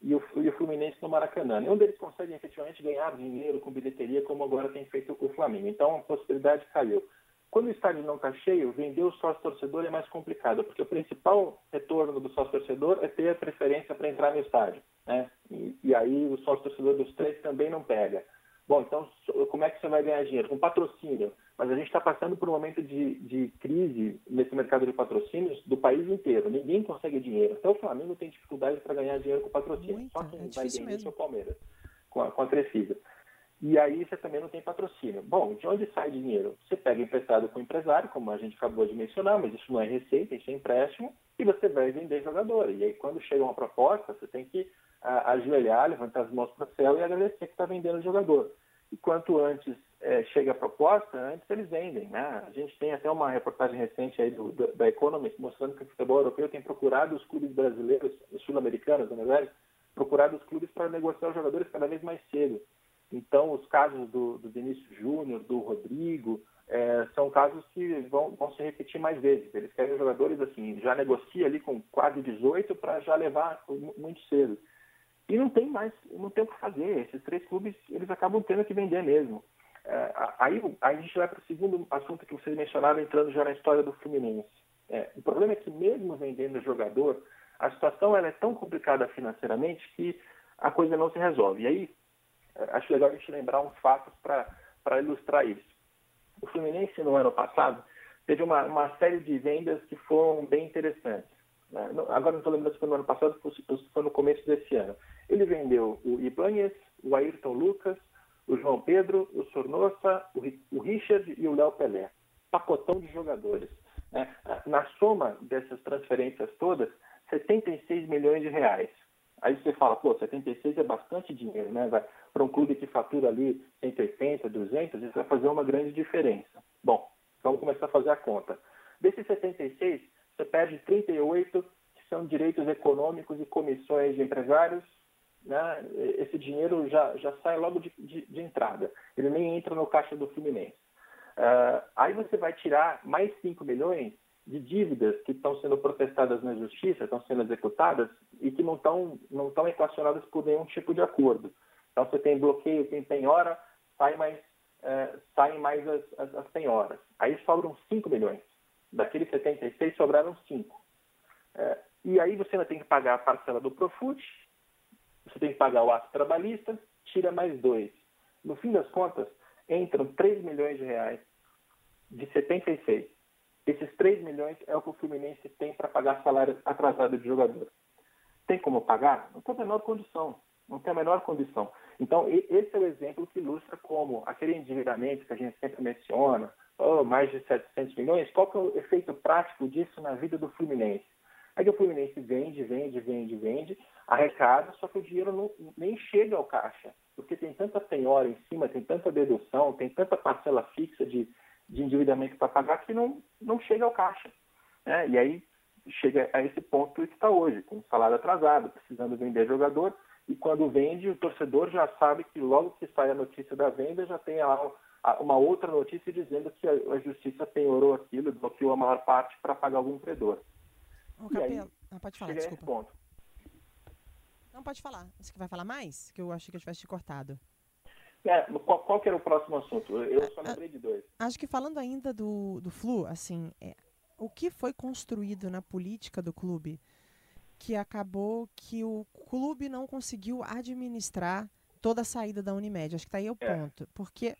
e o, e o Fluminense no Maracanã. Nenhum deles consegue efetivamente ganhar dinheiro com bilheteria como agora tem feito o Flamengo. Então a possibilidade caiu. Quando o estádio não está cheio, vender o sócio-torcedor é mais complicado, porque o principal retorno do sócio-torcedor é ter a preferência para entrar no estádio. Né? E, e aí o sócio-torcedor dos três também não pega. Bom, então como é que você vai ganhar dinheiro? Com patrocínio. Mas a gente está passando por um momento de, de, crise nesse mercado de patrocínios do país inteiro. Ninguém consegue dinheiro. Até o Flamengo tem dificuldade para ganhar dinheiro com patrocínio. Muito, Só quem é vai ganhar mesmo. é o Palmeiras, com a, com a Crefisa. E aí você também não tem patrocínio. Bom, de onde sai dinheiro? Você pega emprestado com o empresário, como a gente acabou de mencionar, mas isso não é receita, isso é empréstimo, e você vai vender jogador. E aí quando chega uma proposta, você tem que a, ajoelhar, levantar as mãos para o céu e agradecer que está vendendo o jogador. E quanto antes é, chega a proposta, antes eles vendem. Né? A gente tem até uma reportagem recente aí do, do, da Economist mostrando que o futebol europeu tem procurado os clubes brasileiros, os sul-americanos, na verdade, procurado os clubes para negociar os jogadores cada vez mais cedo. Então, os casos do, do Vinícius Júnior, do Rodrigo, é, são casos que vão, vão se repetir mais vezes. Eles querem jogadores assim, já negocia ali com quase 18 para já levar muito cedo. E não tem mais, não tem o que fazer. Esses três clubes, eles acabam tendo que vender mesmo. É, aí, a gente vai para o segundo assunto que vocês mencionaram, entrando já na história do Fluminense. É, o problema é que mesmo vendendo jogador, a situação ela é tão complicada financeiramente que a coisa não se resolve. E aí, acho legal a gente lembrar uns fatos para ilustrar isso. O Fluminense, no ano passado, teve uma, uma série de vendas que foram bem interessantes. Né? Agora não estou lembrando se foi no ano passado ou se foi no começo desse ano. Ele vendeu o Ibanez, o Ayrton Lucas, o João Pedro, o Sornosa, o Richard e o Léo Pelé. Pacotão de jogadores. Né? Na soma dessas transferências todas, 76 milhões de reais. Aí você fala, pô, 76 é bastante dinheiro, né? Para um clube que fatura ali 180, 200, isso vai fazer uma grande diferença. Bom, vamos começar a fazer a conta. Desses 76, você perde 38, que são direitos econômicos e comissões de empresários. Né? Esse dinheiro já, já sai logo de, de, de entrada. Ele nem entra no caixa do Fluminense. Uh, aí você vai tirar mais 5 milhões de dívidas que estão sendo protestadas na justiça, estão sendo executadas e que não estão não estão equacionadas por nenhum tipo de acordo. Então você tem bloqueio, tem penhora, sai mais é, saem mais as, as, as penhoras. Aí sobram 5 milhões. Daqueles 76 sobraram 5. É, e aí você ainda tem que pagar a parcela do Profut, você tem que pagar o ato trabalhista, tira mais 2. No fim das contas, entram 3 milhões de reais de 76 esses 3 milhões é o que o Fluminense tem para pagar salário atrasado de jogador. Tem como pagar? Não tem a menor condição. Não tem a menor condição. Então, esse é o exemplo que ilustra como aquele endividamento que a gente sempre menciona, oh, mais de 700 milhões, qual que é o efeito prático disso na vida do Fluminense? Aí o Fluminense vende, vende, vende, vende, arrecada, só que o dinheiro não, nem chega ao caixa, porque tem tanta penhora em cima, tem tanta dedução, tem tanta parcela fixa de, de endividamento para pagar que não, não chega ao caixa. Né? E aí chega a esse ponto que está hoje, com salário atrasado, precisando vender jogador, e quando vende, o torcedor já sabe que logo que sai a notícia da venda, já tem lá uma outra notícia dizendo que a justiça penhorou aquilo, bloqueou a maior parte para pagar algum credor. Ô, Capelo, ah, pode falar, desculpa. ponto. Não, pode falar. Você que vai falar mais? Que eu achei que eu tivesse te cortado. É, qual, qual que era o próximo assunto? Eu só lembrei de dois. Acho que falando ainda do, do Flu, assim, é, o que foi construído na política do clube que acabou que o clube não conseguiu administrar toda a saída da Unimed. Acho que está aí o é. ponto. Porque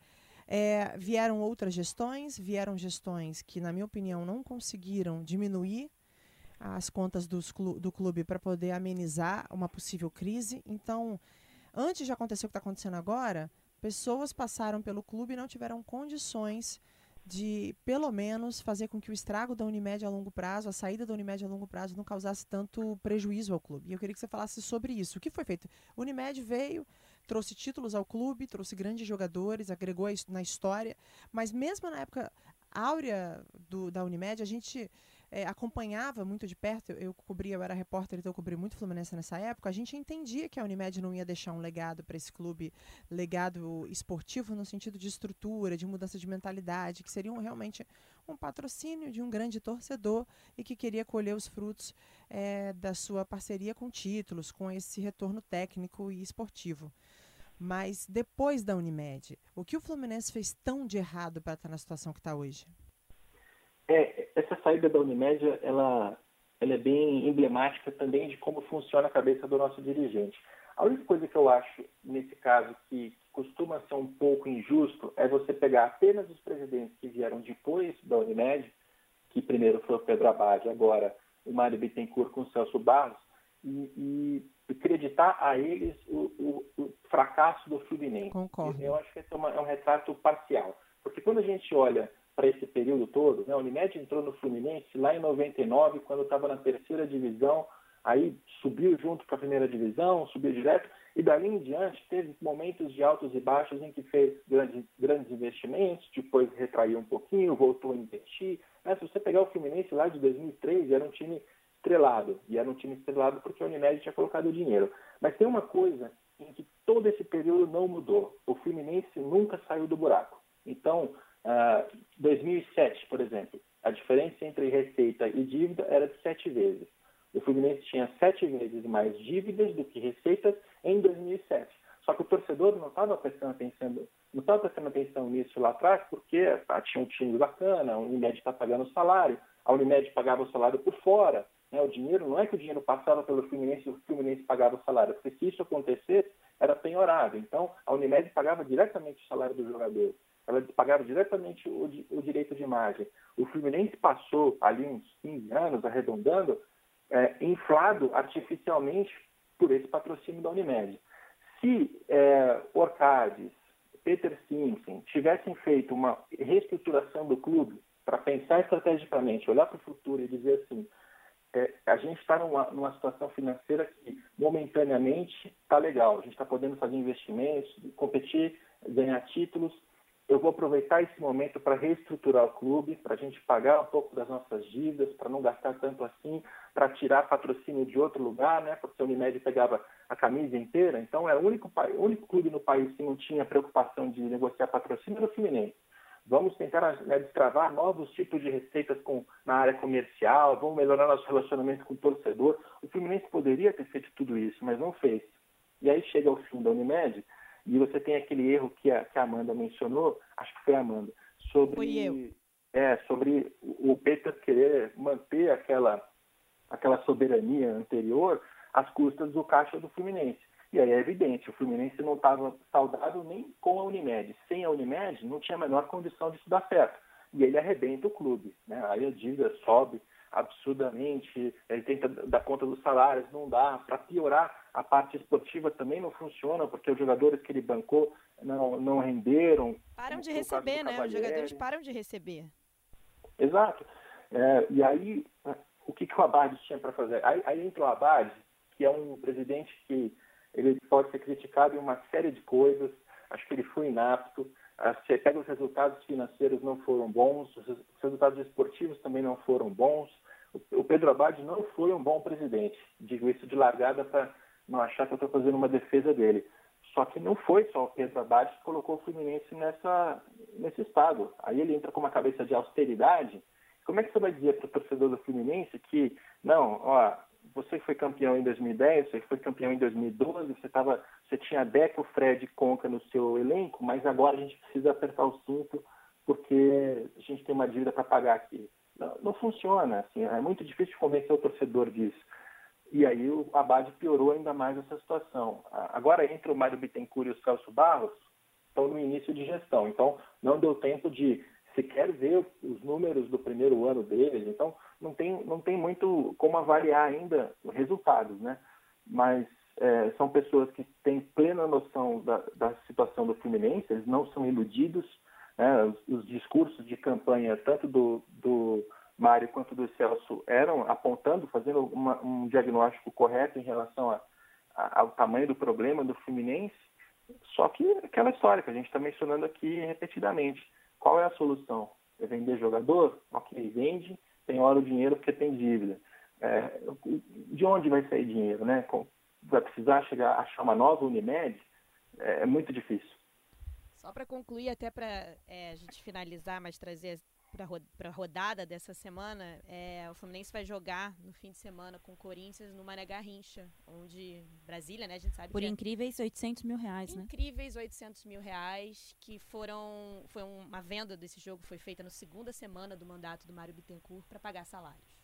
é, vieram outras gestões, vieram gestões que, na minha opinião, não conseguiram diminuir as contas clu do clube para poder amenizar uma possível crise. Então, antes de acontecer o que está acontecendo agora, pessoas passaram pelo clube e não tiveram condições de, pelo menos, fazer com que o estrago da Unimed a longo prazo, a saída da Unimed a longo prazo, não causasse tanto prejuízo ao clube. E eu queria que você falasse sobre isso. O que foi feito? O Unimed veio, trouxe títulos ao clube, trouxe grandes jogadores, agregou na história, mas mesmo na época áurea do, da Unimed, a gente é, acompanhava muito de perto, eu, eu cobria, eu era repórter, então eu cobri muito Fluminense nessa época, a gente entendia que a Unimed não ia deixar um legado para esse clube, legado esportivo no sentido de estrutura, de mudança de mentalidade, que seriam realmente um patrocínio de um grande torcedor e que queria colher os frutos é, da sua parceria com títulos, com esse retorno técnico e esportivo. Mas depois da Unimed, o que o Fluminense fez tão de errado para estar na situação que está hoje? É, essa saída da Unimed, ela, ela é bem emblemática também de como funciona a cabeça do nosso dirigente. A única coisa que eu acho, nesse caso, que costuma ser um pouco injusto é você pegar apenas os presidentes que vieram depois da Unimed, que primeiro foi o Pedro Abad, agora o Mário Bittencourt com o Celso Barros, e, e, acreditar a eles o, o, o, fracasso do Fluminense. Concordo. Eu acho que é, uma, é um retrato parcial. Porque quando a gente olha para esse período todo, né, a Unimed entrou no Fluminense lá em 99, quando estava na terceira divisão, aí subiu junto para a primeira divisão, subiu direto, e dali em diante teve momentos de altos e baixos em que fez grandes, grandes investimentos, depois retraiu um pouquinho, voltou a investir. Né? Se você pegar o Fluminense lá de 2003, era um time estrelado, e era um time estrelado porque a Unimed tinha colocado dinheiro. Mas tem uma coisa em que todo esse período não mudou. O Fluminense nunca saiu do buraco. Então, uh, 2007, por exemplo, a diferença entre receita e dívida era de sete vezes. O Fluminense tinha sete vezes mais dívidas do que receitas em 2007. Só que o torcedor não estava prestando atenção, não estava prestando atenção nisso lá atrás, porque ah, tinha um time bacana, a Unimed está pagando o salário, a Unimed pagava o salário por fora. Né? O dinheiro não é que o dinheiro passava pelo Fluminense e o Fluminense pagava o salário, porque se isso acontecesse, era penhorado. Então, a Unimed pagava diretamente o salário do jogador. Ela pagava diretamente o, o direito de imagem. O Fluminense passou ali uns 15 anos, arredondando, é, inflado artificialmente por esse patrocínio da Unimed. Se é, Orcades, Peter Simpson tivessem feito uma reestruturação do clube para pensar estrategicamente, olhar para o futuro e dizer assim, é, a gente está numa, numa, situação financeira que momentaneamente está legal, a gente está podendo fazer investimentos, competir, ganhar títulos, eu vou aproveitar esse momento para reestruturar o clube, para a gente pagar um pouco das nossas dívidas, para não gastar tanto assim, para tirar patrocínio de outro lugar, né? Porque a Unimed pegava a camisa inteira, então é o único, o único clube no país que não tinha preocupação de negociar patrocínio era o Fluminense. Vamos tentar né, destravar novos tipos de receitas com, na área comercial, vamos melhorar nosso relacionamento com o torcedor. O Fluminense poderia ter feito tudo isso, mas não fez. E aí chega o fim da Unimed, e você tem aquele erro que a, que a Amanda mencionou, acho que foi a Amanda, sobre. É, sobre o Peter querer manter aquela, aquela soberania anterior às custas do caixa do Fluminense. E aí é evidente, o Fluminense não estava saudável nem com a Unimed. Sem a Unimed, não tinha a menor condição disso dar certo. E ele arrebenta o clube. Né? Aí a dívida sobe absurdamente, ele tenta dar conta dos salários, não dá. Para piorar, a parte esportiva também não funciona, porque os jogadores que ele bancou não, não renderam. Param de receber, né? Os jogadores param de receber. Exato. É, e aí, o que, que o Abad tinha para fazer? Aí, aí entra o Abad, que é um presidente que ele pode ser criticado em uma série de coisas, acho que ele foi inapto, você pega os resultados financeiros não foram bons, os resultados esportivos também não foram bons, o Pedro Abad não foi um bom presidente. Digo isso de largada para não achar que eu estou fazendo uma defesa dele. Só que não foi só o Pedro Abad que colocou o Fluminense nessa, nesse estado. Aí ele entra com uma cabeça de austeridade. Como é que você vai dizer para o torcedor do Fluminense que, não, ó, você foi campeão em 2010, você foi campeão em 2012, você, tava, você tinha Deco, Fred e Conca no seu elenco, mas agora a gente precisa apertar o cinto porque a gente tem uma dívida para pagar aqui. Não, não funciona, assim, é muito difícil convencer o torcedor disso. E aí o Abad piorou ainda mais essa situação. Agora entra o Mário Bittencourt e o Celso Barros, estão no início de gestão, então não deu tempo de sequer ver os números do primeiro ano deles, então não tem, não tem muito como avaliar ainda os resultados, né? Mas é, são pessoas que têm plena noção da, da situação do Fluminense, eles não são iludidos, né? Os, os, discursos de campanha, tanto do, do Mário quanto do Celso, eram apontando, fazendo uma, um diagnóstico correto em relação a, a, ao tamanho do problema do Fluminense. Só que aquela história que a gente está mencionando aqui repetidamente. Qual é a solução? É vender jogador? Ok, vende, tem hora o dinheiro porque tem dívida. É, de onde vai sair dinheiro, né? Vai precisar chegar achar uma nova Unimed? É, é muito difícil. Só para concluir, até para é, a gente finalizar, mas trazer para a rodada dessa semana, é, o Fluminense vai jogar no fim de semana com o Corinthians no Mané Garrincha, onde Brasília, né, a gente sabe Por que é incríveis 800 mil reais, né? Incríveis 800 mil reais, que foram, foi uma venda desse jogo, foi feita na segunda semana do mandato do Mário Bittencourt para pagar salários.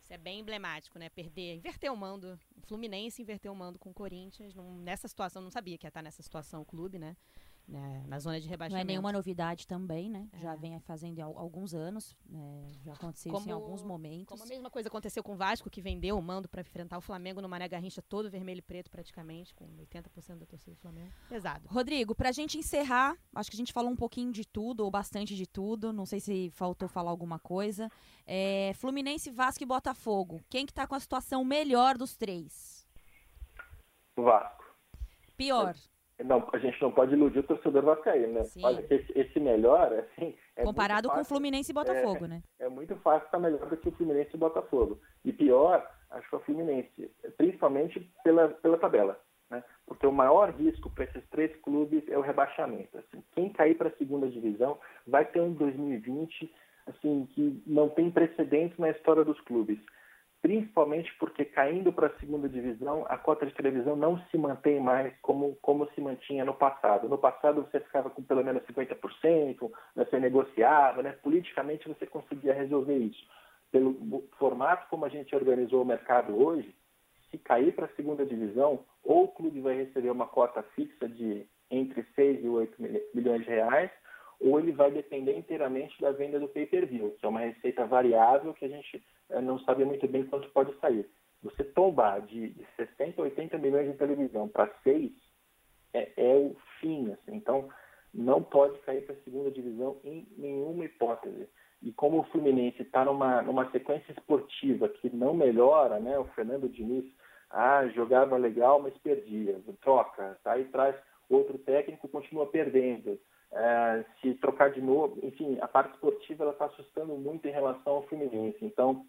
Isso é bem emblemático, né? Perder, inverter o mando, o Fluminense inverter o mando com o Corinthians, num, nessa situação, não sabia que ia estar nessa situação o clube, né? Né, na zona de rebaixamento. Não é nenhuma novidade também, né? É. Já vem fazendo há alguns anos, né? já aconteceu como, isso em alguns momentos. Como a mesma coisa aconteceu com o Vasco, que vendeu o mando para enfrentar o Flamengo no Mané Garrincha, todo vermelho e preto praticamente, com 80% da torcida do Flamengo. Pesado. Rodrigo, para a gente encerrar, acho que a gente falou um pouquinho de tudo, ou bastante de tudo, não sei se faltou falar alguma coisa. É, Fluminense, Vasco e Botafogo. Quem que tá com a situação melhor dos três? Vasco. Pior. Não, a gente não pode iludir o torcedor vascaíno, né? Olha, esse, esse melhor, assim... É Comparado com o Fluminense e Botafogo, é, né? É muito fácil estar melhor do que o Fluminense e o Botafogo. E pior, acho que é o Fluminense, principalmente pela, pela tabela. Né? Porque o maior risco para esses três clubes é o rebaixamento. Assim, quem cair para a segunda divisão vai ter um 2020 assim, que não tem precedentes na história dos clubes principalmente porque caindo para a segunda divisão, a cota de televisão não se mantém mais como, como se mantinha no passado. No passado você ficava com pelo menos 50%, né, você negociava, né, politicamente você conseguia resolver isso. Pelo formato como a gente organizou o mercado hoje, se cair para a segunda divisão, ou o clube vai receber uma cota fixa de entre 6 e 8 milhões de reais, ou ele vai depender inteiramente da venda do pay-per-view, que é uma receita variável que a gente não sabe muito bem quanto pode sair. Você tombar de 60, 80 milhões de televisão para 6 é, é, o fim. Assim. Então, não pode cair para a segunda divisão em nenhuma hipótese. E como o Fluminense está numa, numa sequência esportiva que não melhora, né? o Fernando Diniz ah, jogava legal, mas perdia, troca, tá? e traz outro técnico continua perdendo é, se trocar de novo, enfim, a parte esportiva ela está assustando muito em relação ao Fluminense. Então,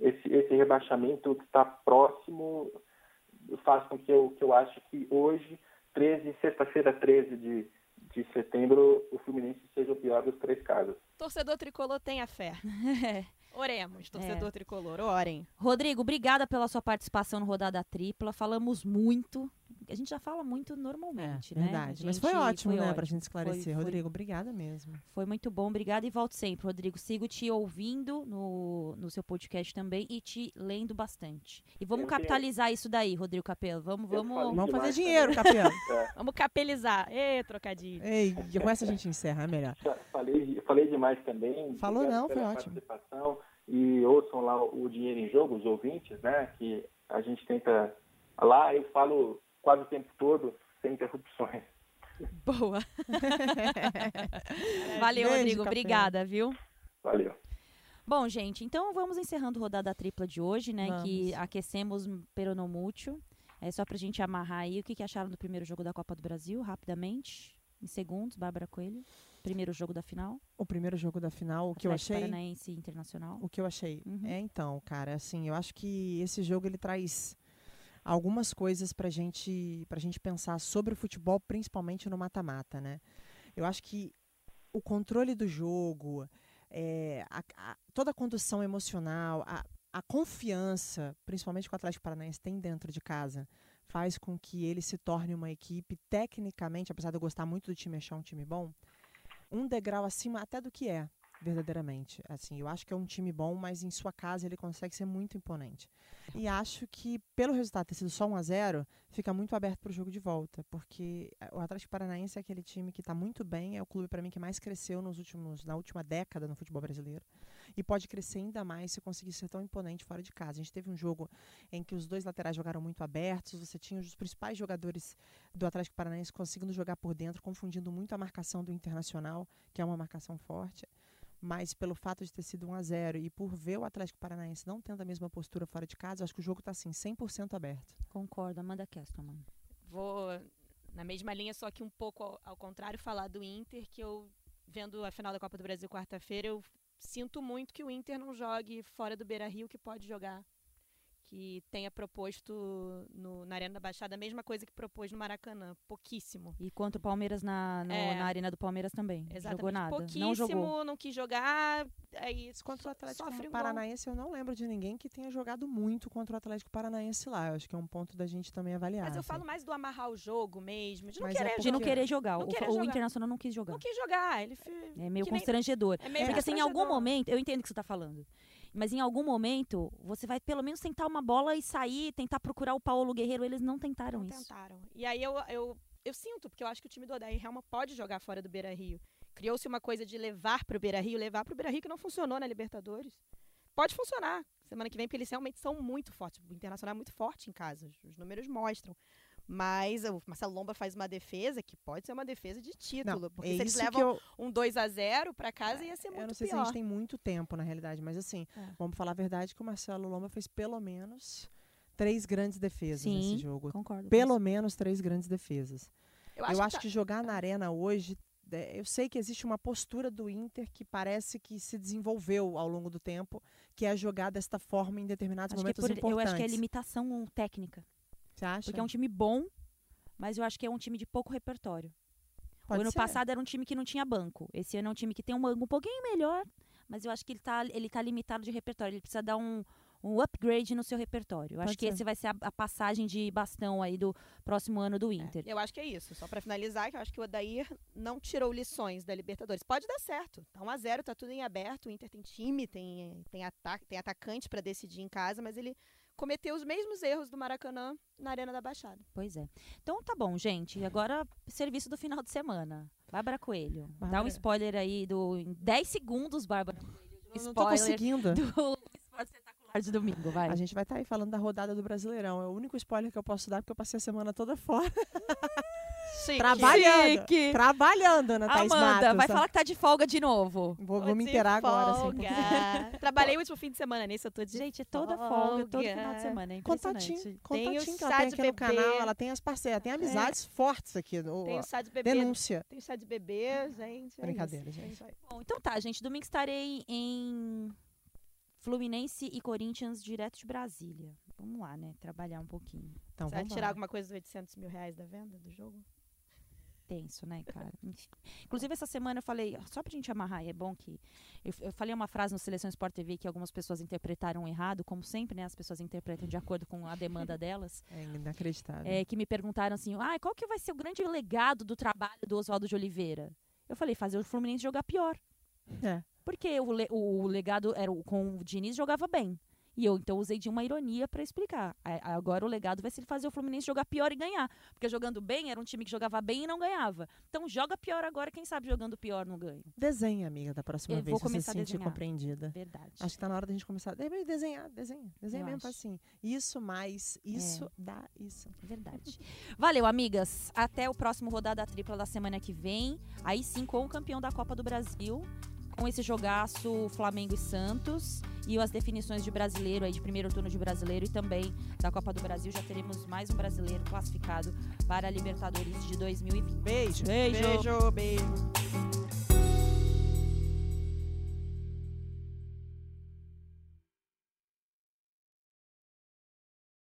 esse, esse rebaixamento que está próximo faz com que eu, que eu ache que hoje, 13, sexta-feira 13 de, de setembro, o Fluminense seja o pior dos três casos. Torcedor tricolor tenha fé. Oremos, torcedor é. tricolor, orem. Rodrigo, obrigada pela sua participação no Rodada Tripla. Falamos muito, a gente já fala muito normalmente, é, né? Verdade. Mas foi ótimo, foi né, ótimo. pra gente esclarecer. Foi, Rodrigo, foi, obrigada mesmo. Foi muito bom, obrigada e volto sempre. Rodrigo, sigo te ouvindo no, no seu podcast também e te lendo bastante. E vamos capitalizar isso daí, Rodrigo Capelo. Vamos, vamos. Vamos fazer dinheiro, Capelo. é. Vamos capelizar. Ê, trocadilho. Ei, com essa a gente encerra, é melhor. Falei, falei demais também. Falou não, foi ótimo. E ouçam lá o Dinheiro em Jogo, os ouvintes, né? Que a gente tenta. Lá eu falo quase o tempo todo, sem interrupções. Boa. Valeu, Beijo, Rodrigo. Café. Obrigada, viu? Valeu. Bom, gente, então vamos encerrando a rodada tripla de hoje, né? Vamos. Que aquecemos peronomútil. É só pra gente amarrar aí. O que, que acharam do primeiro jogo da Copa do Brasil, rapidamente? Em segundos, Bárbara Coelho. Primeiro jogo da final. O primeiro jogo da final, o Atlético que eu achei. Paranaense Internacional. O que eu achei. Uhum. É, então, cara, assim, eu acho que esse jogo ele traz algumas coisas para gente, a gente pensar sobre o futebol, principalmente no mata-mata, né? Eu acho que o controle do jogo, é, a, a, toda a condução emocional, a, a confiança, principalmente que o Atlético Paranaense tem dentro de casa, faz com que ele se torne uma equipe, tecnicamente, apesar de eu gostar muito do time achar um time bom, um degrau acima até do que é verdadeiramente. Assim, eu acho que é um time bom, mas em sua casa ele consegue ser muito imponente. E acho que pelo resultado ter sido só 1 a 0, fica muito aberto para o jogo de volta, porque o Atlético Paranaense é aquele time que está muito bem, é o clube para mim que mais cresceu nos últimos na última década no futebol brasileiro e pode crescer ainda mais se conseguir ser tão imponente fora de casa. A gente teve um jogo em que os dois laterais jogaram muito abertos, você tinha os principais jogadores do Atlético Paranaense conseguindo jogar por dentro, confundindo muito a marcação do Internacional, que é uma marcação forte mas pelo fato de ter sido 1 a 0 e por ver o Atlético Paranaense não tendo a mesma postura fora de casa, acho que o jogo está assim 100% aberto. Concordo, Amanda Kestelman. Vou na mesma linha, só que um pouco ao, ao, contrário, falar do Inter, que eu vendo a final da Copa do Brasil quarta-feira, eu sinto muito que o Inter não jogue fora do Beira Rio, que pode jogar que tenha proposto no, na Arena da Baixada a mesma coisa que propôs no Maracanã. Pouquíssimo. E contra o Palmeiras na, no, É. na Arena do Palmeiras também. Exatamente. Jogou nada. Pouquíssimo, Não jogou. não quis jogar. Aí Contra o Atlético sofre um gol. Paranaense, eu não lembro de ninguém que tenha jogado muito contra o Atlético Paranaense lá. Eu acho que é um ponto da gente também avaliar. Mas eu assim. falo mais do amarrar o jogo mesmo, de não Mas é querer De não porque- querer jogar. Não o, querer o jogar. Internacional não quis jogar. Não quis jogar. Ele fi- É meio que nem- constrangedor. É meio Porque assim, em algum constrangedor. momento, eu entendo o que você tá falando. Mas em algum momento, você vai pelo menos tentar uma bola e sair, tentar procurar o Paulo Guerreiro. Eles não tentaram Não isso. tentaram. E aí eu, eu, eu sinto, porque eu acho que o time do Odair Helma pode jogar fora do Beira Rio. Criou-se uma coisa de levar pro Beira Rio, levar pro Beira Rio que não funcionou na Libertadores. Pode funcionar semana que vem, porque eles realmente são muito fortes. O Internacional é muito forte em casa, os números mostram. Mas o Marcelo Lomba faz uma defesa que pode ser uma defesa de Não, título. porque é se eles que levam eu, um 2 a 0 para casa, ia ser muito eu não sei se pior. a gente tem muito tempo, na realidade, mas assim, É. vamos falar a verdade que o Marcelo Lomba fez pelo menos três grandes defesas Sim, nesse jogo. Concordo. Pelo menos três grandes defesas. Eu Eu acho tá- que jogar na arena hoje. é, Eu sei que existe uma postura do Inter que parece que se desenvolveu ao longo do tempo, que é jogar desta forma em determinados Acho que é momentos por- eu importantes. acho que é limitação técnica. Você acha? Porque é um time bom, mas eu acho que é um time de pouco repertório. Pode o ano ser. passado era um time que não tinha banco. Esse ano é um time que tem um banco um pouquinho melhor, mas eu acho que ele tá, ele tá limitado de repertório. Ele precisa dar um, um upgrade no seu repertório. Eu acho que ser. esse vai ser a, a passagem de bastão aí do próximo ano do É, Inter. eu acho que é isso. Só para finalizar, que eu acho que o Odair não tirou lições da Libertadores. Pode dar certo. Tá 1 a 0 tá tudo em aberto. O Inter tem time, tem, tem, ataque, tem atacante para decidir em casa, mas ele cometeu os mesmos erros do Maracanã na Arena da Baixada. Pois é. Então tá bom, gente. Agora, serviço do final de semana. Bárbara Coelho. Dá um Bárbara. spoiler aí do. Em 10 segundos, Bárbara. Coelho, um não tô conseguindo. do esporte espetacular de domingo, vai. A gente vai estar aí falando da rodada do Brasileirão. É o único spoiler que eu posso dar, porque eu passei a semana toda fora. Chique. Trabalhando. Chique. Trabalhando, Ana Thaís Amanda, Matos. vai falar que tá de folga de novo. Vou, vou me inteirar agora. Assim. Trabalhei o último fim de semana nisso, eu tô de Gente, é toda folga, todo folga. final de semana. É Contatinho, impressionante. Tem o contatinho que ela tem aqui no bebê. canal, ela tem as parceiras, tem amizades fortes aqui. No, Tem o chá de bebê. denúncia. Tem o chá de bebê, gente. é Brincadeira, isso. É gente. aí. Bom, então tá, gente. Domingo estarei em Fluminense e Corinthians, direto de Brasília. Vamos lá, né? Trabalhar um pouquinho. Então, Você vai tirar lá. alguma coisa dos 800 mil reais da venda do jogo? Tenso, né, cara? Enfim. Inclusive, essa semana eu falei, só pra gente amarrar, é bom que. Eu, eu falei uma frase no Seleção Sport TV que algumas pessoas interpretaram errado, como sempre, né? As pessoas interpretam de acordo com a demanda delas. É inacreditável. é, que me perguntaram assim: ah, qual que vai ser o grande legado do trabalho do Oswaldo de Oliveira? Eu falei, fazer o Fluminense jogar pior. É. Porque o, le- o legado era o, com o Diniz jogava bem. E eu então usei de uma ironia pra explicar. Agora o legado vai ser ele fazer o Fluminense jogar pior e ganhar. Porque jogando bem era um time que jogava bem e não ganhava. Então joga pior agora, quem sabe jogando pior não ganha. Desenha, amiga, da próxima Eu vez, vou se você começar se a sentir compreendida. Verdade. Acho que tá na hora da gente começar. Deve desenhar, desenha. Desenha Eu mesmo, acho. assim. Isso mais, isso É. dá isso. Verdade. Valeu, amigas. Até o próximo rodada tripla da semana que vem. Aí sim, com o campeão da Copa do Brasil. Com esse jogaço Flamengo e Santos. E as definições de brasileiro aí, de primeiro turno de brasileiro e também da Copa do Brasil. Já teremos mais um brasileiro classificado para a Libertadores de 2020. Beijo. Beijo. Beijo, beijo.